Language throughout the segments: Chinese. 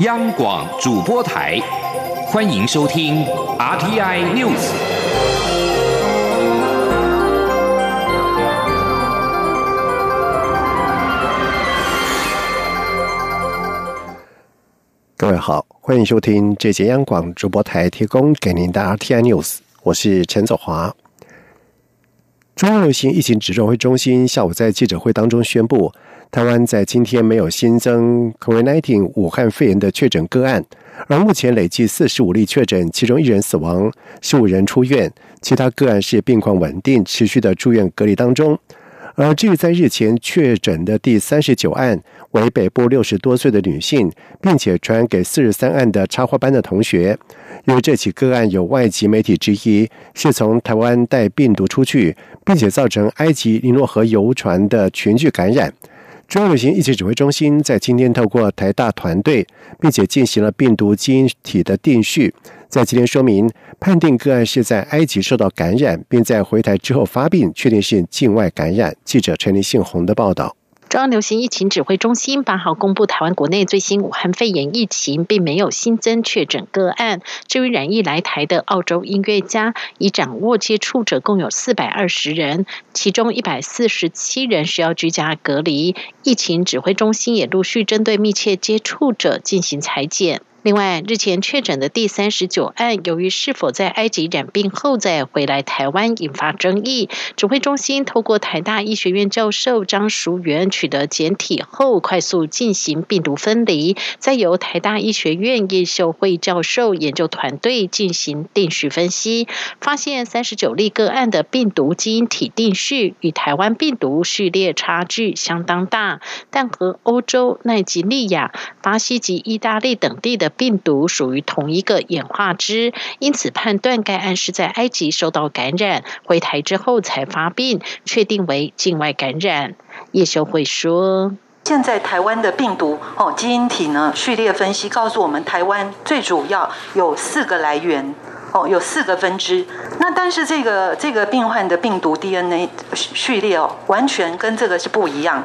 央广主播台，欢迎收听 RTI News。各位好，欢迎收听这节央广主播台提供给您的 RTI News，我是陈走华。中央流行疫情指挥中心下午在记者会当中宣布，台湾在今天没有新增 COVID-19 武汉肺炎的确诊个案，而目前累计四十五例确诊，其中一人死亡，十五人出院，其他个案是病况稳定，持续的住院隔离当中。而至于在日前确诊的第三十九案，为北部六十多岁的女性，并且传给四十三案的插花班的同学。因为这起个案有外籍媒体之一是从台湾带病毒出去，并且造成埃及尼罗河游船的群聚感染。中央流行疫情指挥中心在今天透过台大团队，并且进行了病毒基因体的定序，在今天说明判定个案是在埃及受到感染，并在回台之后发病，确定是境外感染。记者陈林信洪的报道。中央流行疫情指挥中心八号公布，台湾国内最新武汉肺炎疫情并没有新增确诊个案。至于染疫来台的澳洲音乐家，已掌握接触者共有四百二十人，其中一百四十七人需要居家隔离。疫情指挥中心也陆续针对密切接触者进行裁剪。另外，日前确诊的第三十九案，由于是否在埃及染病后再回来台湾，引发争议。指挥中心透过台大医学院教授张淑元取得检体后，快速进行病毒分离，再由台大医学院叶秀慧教授研究团队进行定序分析，发现三十九例个案的病毒基因体定序与台湾病毒序列差距相当大，但和欧洲、奈及利亚、巴西及意大利等地的病毒属于同一个演化支，因此判断该案是在埃及受到感染，回台之后才发病，确定为境外感染。叶修会说：“现在台湾的病毒哦，基因体呢序列分析告诉我们，台湾最主要有四个来源。”哦，有四个分支，那但是这个这个病患的病毒 DNA 序列哦，完全跟这个是不一样，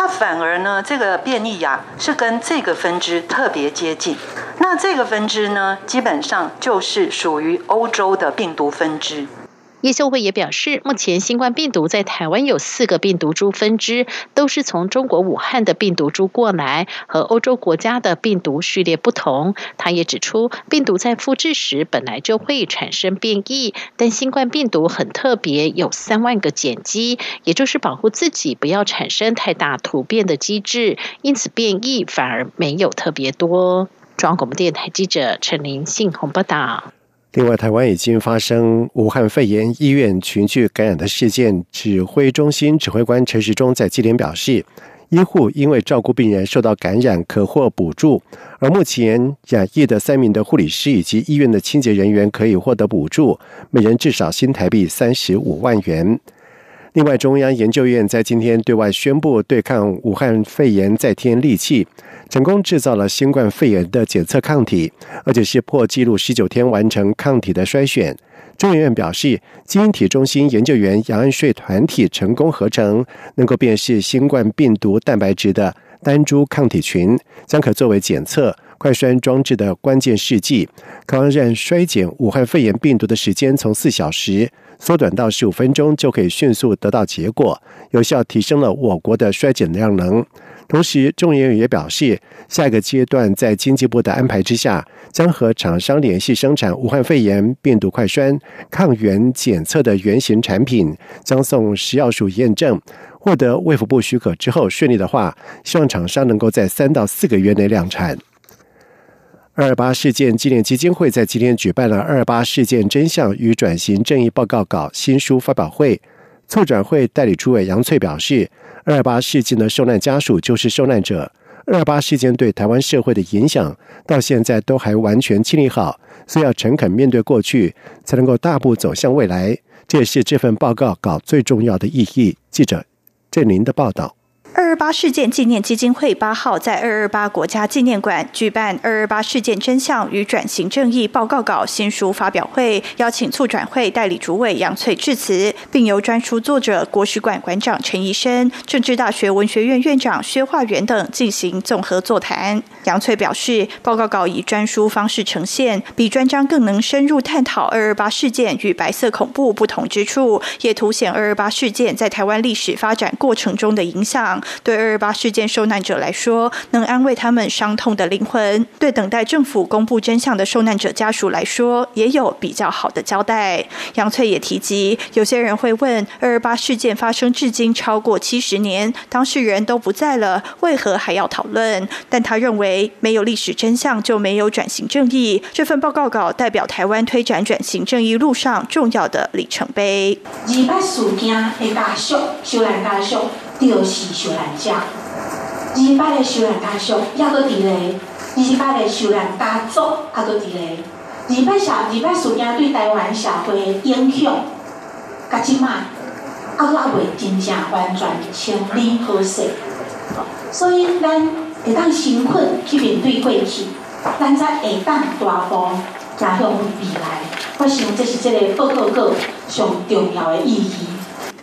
它反而呢，这个变异呀是跟这个分支特别接近，那这个分支呢，基本上就是属于欧洲的病毒分支。叶秀慧也表示，目前新冠病毒在台湾有四个病毒株分支，都是从中国武汉的病毒株过来，和欧洲国家的病毒序列不同。他也指出，病毒在复制时本来就会产生变异，但新冠病毒很特别，有三万个碱基，也就是保护自己不要产生太大突变的机制，因此变异反而没有特别多。中央广播电台记者陈林信鸿报道。另外，台湾已经发生武汉肺炎医院群聚感染的事件。指挥中心指挥官陈时中在今天表示，医护因为照顾病人受到感染，可获补助。而目前染疫的三名的护理师以及医院的清洁人员可以获得补助，每人至少新台币三十五万元。另外，中央研究院在今天对外宣布，对抗武汉肺炎再添利器。成功制造了新冠肺炎的检测抗体，而且是破纪录十九天完成抗体的筛选。中研院表示，基因体中心研究员杨安瑞团体成功合成能够辨识新冠病毒蛋白质的单株抗体群，将可作为检测快筛装置的关键试剂，可让衰减武汉肺炎病毒的时间从四小时缩短到十五分钟，就可以迅速得到结果，有效提升了我国的衰减量能。同时，众研也表示，下一个阶段在经济部的安排之下，将和厂商联系生产武汉肺炎病毒快栓抗原检测的原型产品，将送食药署验证，获得卫福部许可之后，顺利的话，希望厂商能够在三到四个月内量产。二二八事件纪念基金会在今天举办了“二二八事件真相与转型正义报告稿”新书发表会，促转会代理主委杨翠表示。二二八事件的受难家属就是受难者。二二八事件对台湾社会的影响，到现在都还完全清理好，所以要诚恳面对过去，才能够大步走向未来。这也是这份报告稿最重要的意义。记者郑林的报道。八事件纪念基金会八号在二二八国家纪念馆举办二二八事件真相与转型正义报告稿新书发表会，邀请促转会代理主委杨翠致辞，并由专书作者国史馆馆长陈怡生、政治大学文学院院长薛化元等进行综合座谈。杨翠表示，报告稿以专书方式呈现，比专章更能深入探讨二二八事件与白色恐怖不同之处，也凸显二二八事件在台湾历史发展过程中的影响。对二二八事件受难者来说，能安慰他们伤痛的灵魂；对等待政府公布真相的受难者家属来说，也有比较好的交代。杨翠也提及，有些人会问：二二八事件发生至今超过七十年，当事人都不在了，为何还要讨论？但他认为，没有历史真相就没有转型正义。这份报告稿代表台湾推展转型正义路上重要的里程碑。二八事件的家属、受难家属。就是受难者，二八的受难家属也搁伫咧，二八的受难家族也搁伫咧，二八社二八事件对台湾社会的影响，甲即卖，还阁也未真正完全清理好势，所以咱会当辛苦去面对过去，咱才会当大步走向未来。我想这是这个报告个上重要的意义。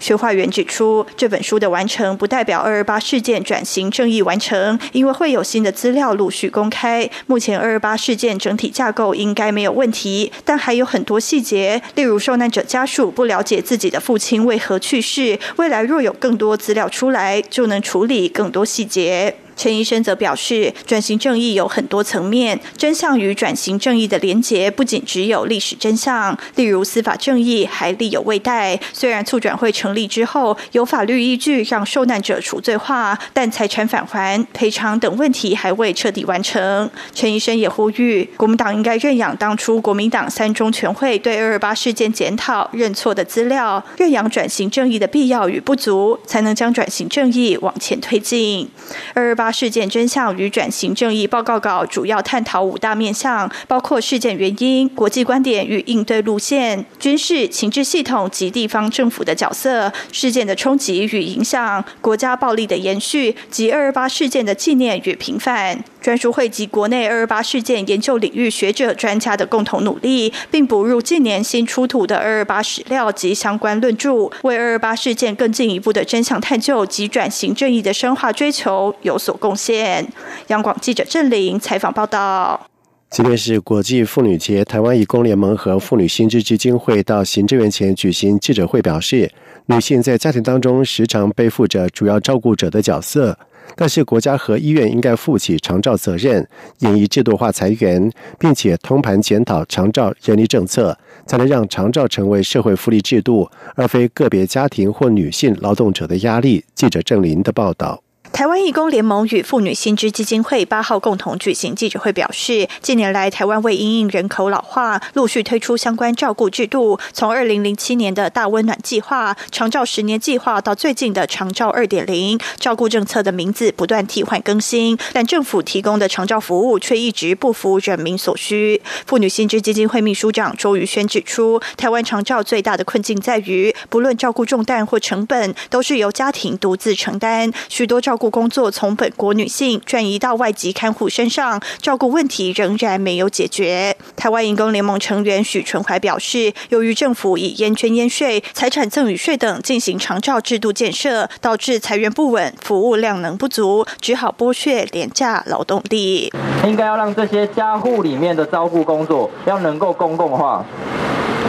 崔化元指出，这本书的完成不代表二二八事件转型正义完成，因为会有新的资料陆续公开。目前二二八事件整体架构应该没有问题，但还有很多细节，例如受难者家属不了解自己的父亲为何去世，未来若有更多资料出来，就能处理更多细节。陈医生则表示，转型正义有很多层面，真相与转型正义的连结不仅只有历史真相，例如司法正义还力有未逮。虽然促转会成立之后有法律依据让受难者除罪化，但财产返还、赔偿等问题还未彻底完成。陈医生也呼吁，国民党应该认养当初国民党三中全会对二二八事件检讨认错的资料，认养转型正义的必要与不足，才能将转型正义往前推进。二二八。八事件真相与转型正义报告稿主要探讨五大面向，包括事件原因、国际观点与应对路线、军事情治系统及地方政府的角色、事件的冲击与影响、国家暴力的延续及二二八事件的纪念与平反。专书汇集国内二二八事件研究领域学者专家的共同努力，并补入近年新出土的二二八史料及相关论著，为二二八事件更进一步的真相探究及转型正义的深化追求有所贡献。央广记者郑玲采访报道。今天是国际妇女节，台湾义工联盟和妇女新知基金会到行政院前举行记者会，表示女性在家庭当中时常背负着主要照顾者的角色。但是，国家和医院应该负起长照责任，演绎制度化裁员，并且通盘检讨长照人力政策，才能让长照成为社会福利制度，而非个别家庭或女性劳动者的压力。记者郑林的报道。台湾义工联盟与妇女新知基金会八号共同举行记者会，表示，近年来台湾为因应人口老化，陆续推出相关照顾制度。从二零零七年的大温暖计划、长照十年计划，到最近的长照二点零，照顾政策的名字不断替换更新，但政府提供的长照服务却一直不符人民所需。妇女新知基金会秘书长周瑜轩指出，台湾长照最大的困境在于，不论照顾重担或成本，都是由家庭独自承担，许多照顾。工作从本国女性转移到外籍看护身上，照顾问题仍然没有解决。台湾营工联盟成员许纯怀表示，由于政府以烟捐烟税、财产赠与税等进行长照制度建设，导致财源不稳、服务量能不足，只好剥削廉价劳动力。应该要让这些家户里面的照顾工作要能够公共化，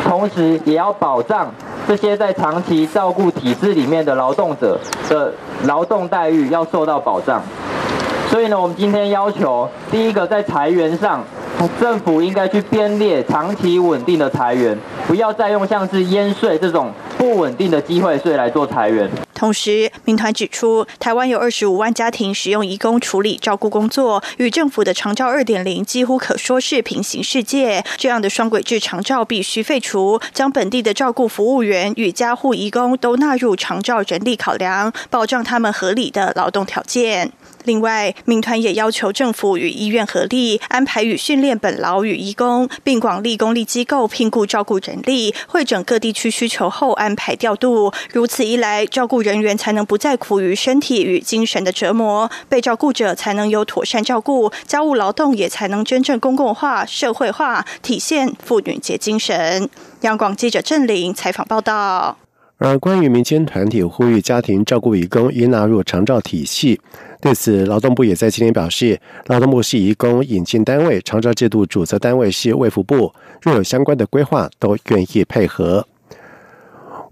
同时也要保障。这些在长期照顾体制里面的劳动者的劳动待遇要受到保障，所以呢，我们今天要求第一个在裁员上，政府应该去编列长期稳定的裁员，不要再用像是烟税这种。不稳定的机会所以来做裁员。同时，民团指出，台湾有二十五万家庭使用移工处理照顾工作，与政府的长照二点零几乎可说是平行世界。这样的双轨制长照必须废除，将本地的照顾服务员与家护移工都纳入长照人力考量，保障他们合理的劳动条件。另外，民团也要求政府与医院合力，安排与训练本劳与义工，并广立公立机构聘雇照顾人力，会整各地区需求后安排调度。如此一来，照顾人员才能不再苦于身体与精神的折磨，被照顾者才能有妥善照顾，家务劳动也才能真正公共化、社会化，体现妇女节精神。央广记者郑玲采访报道。而关于民间团体呼吁家庭照顾义工应纳入长照体系，对此，劳动部也在今天表示，劳动部是义工引进单位，长照制度主责单位是卫福部，若有相关的规划，都愿意配合。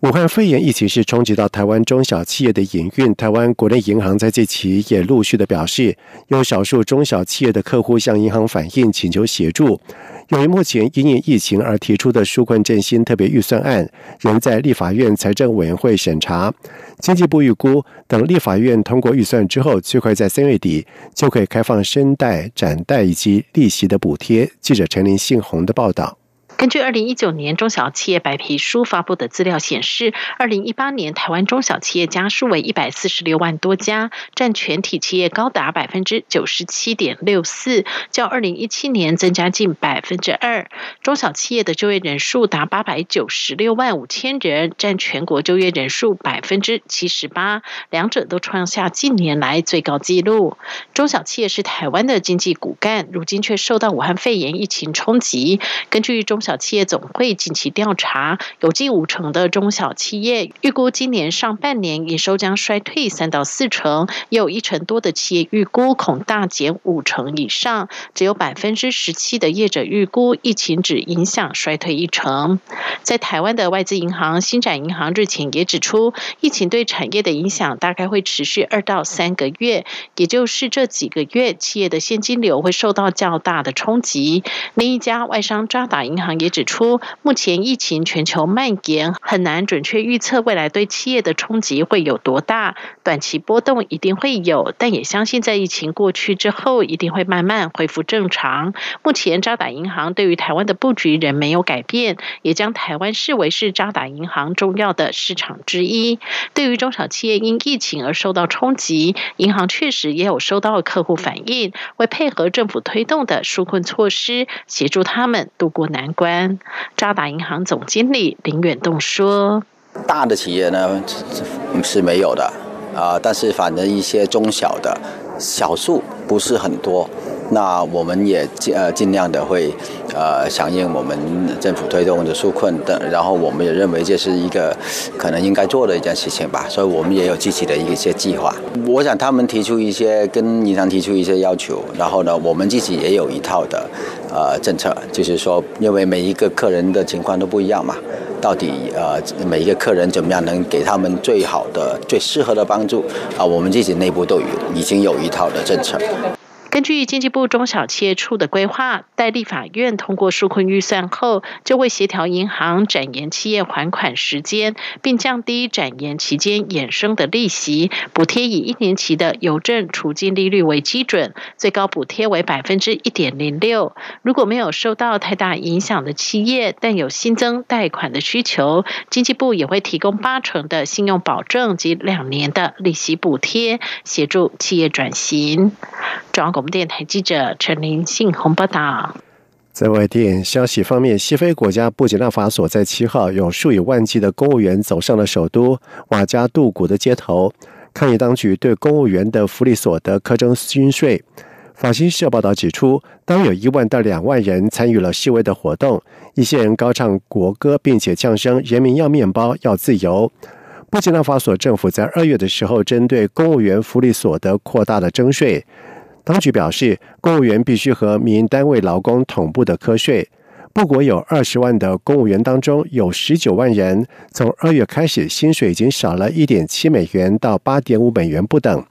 武汉肺炎疫情是冲击到台湾中小企业的营运，台湾国内银行在这期也陆续的表示，有少数中小企业的客户向银行反映，请求协助。由于目前因应疫情而提出的纾困振兴特别预算案仍在立法院财政委员会审查，经济部预估等立法院通过预算之后，最快在三月底就可以开放申贷、展贷以及利息的补贴。记者陈林信宏的报道。根据二零一九年中小企业白皮书发布的资料显示，二零一八年台湾中小企业家数为一百四十六万多家，占全体企业高达百分之九十七点六四，较二零一七年增加近百分之二。中小企业的就业人数达八百九十六万五千人，占全国就业人数百分之七十八，两者都创下近年来最高纪录。中小企业是台湾的经济骨干，如今却受到武汉肺炎疫情冲击。根据中小企业总会近期调查，有近五成的中小企业预估今年上半年营收将衰退三到四成，也有一成多的企业预估恐大减五成以上，只有百分之十七的业者预估疫情只影响衰退一成。在台湾的外资银行新展银行日前也指出，疫情对产业的影响大概会持续二到三个月，也就是这几个月企业的现金流会受到较大的冲击。另一家外商渣打银行。也指出，目前疫情全球蔓延，很难准确预测未来对企业的冲击会有多大。短期波动一定会有，但也相信在疫情过去之后，一定会慢慢恢复正常。目前渣打银行对于台湾的布局仍没有改变，也将台湾视为是渣打银行重要的市场之一。对于中小企业因疫情而受到冲击，银行确实也有收到客户反映，为配合政府推动的纾困措施，协助他们渡过难关。渣打银行总经理林远栋说：“大的企业呢是没有的啊，但是反正一些中小的，小数不是很多。”那我们也尽呃尽量的会，呃响应我们政府推动的纾困等，然后我们也认为这是一个可能应该做的一件事情吧，所以我们也有自己的一些计划。我想他们提出一些跟银行提出一些要求，然后呢，我们自己也有一套的呃政策，就是说，因为每一个客人的情况都不一样嘛，到底呃每一个客人怎么样能给他们最好的、最适合的帮助啊，我们自己内部都有已经有一套的政策。根据经济部中小企业处的规划，待立法院通过纾困预算后，就会协调银行展延企业还款时间，并降低展延期间衍生的利息补贴，以一年期的邮政储金利率为基准，最高补贴为百分之一点零六。如果没有受到太大影响的企业，但有新增贷款的需求，经济部也会提供八成的信用保证及两年的利息补贴，协助企业转型。中央广播电台记者陈林信宏报道。在外电消息方面，西非国家布吉纳法索在七号有数以万计的公务员走上了首都瓦加杜古的街头，抗议当局对公务员的福利所得苛征军税。法新社报道指出，当有一万到两万人参与了示威的活动，一些人高唱国歌，并且降声“人民要面包，要自由”。布吉纳法索政府在二月的时候，针对公务员福利所得扩大了征税。当局表示，公务员必须和民营单位劳工同步的科税。不国有二十万的公务员当中，有十九万人从二月开始薪水已经少了一点七美元到八点五美元不等。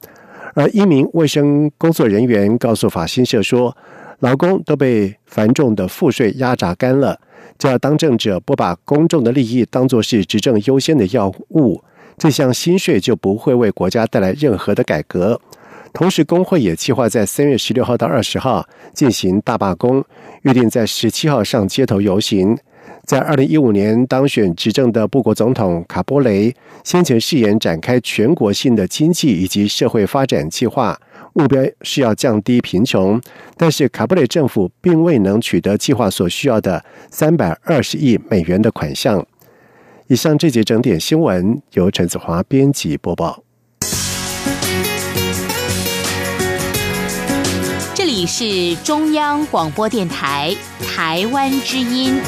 而一名卫生工作人员告诉法新社说，劳工都被繁重的赋税压榨干了。只要当政者不把公众的利益当作是执政优先的要务，这项新税就不会为国家带来任何的改革。同时，工会也计划在三月十六号到二十号进行大罢工，预定在十七号上街头游行。在二零一五年当选执政的布国总统卡波雷先前誓言展开全国性的经济以及社会发展计划，目标是要降低贫穷。但是卡波雷政府并未能取得计划所需要的三百二十亿美元的款项。以上这节整点新闻由陈子华编辑播报。是中央广播电台台湾之音。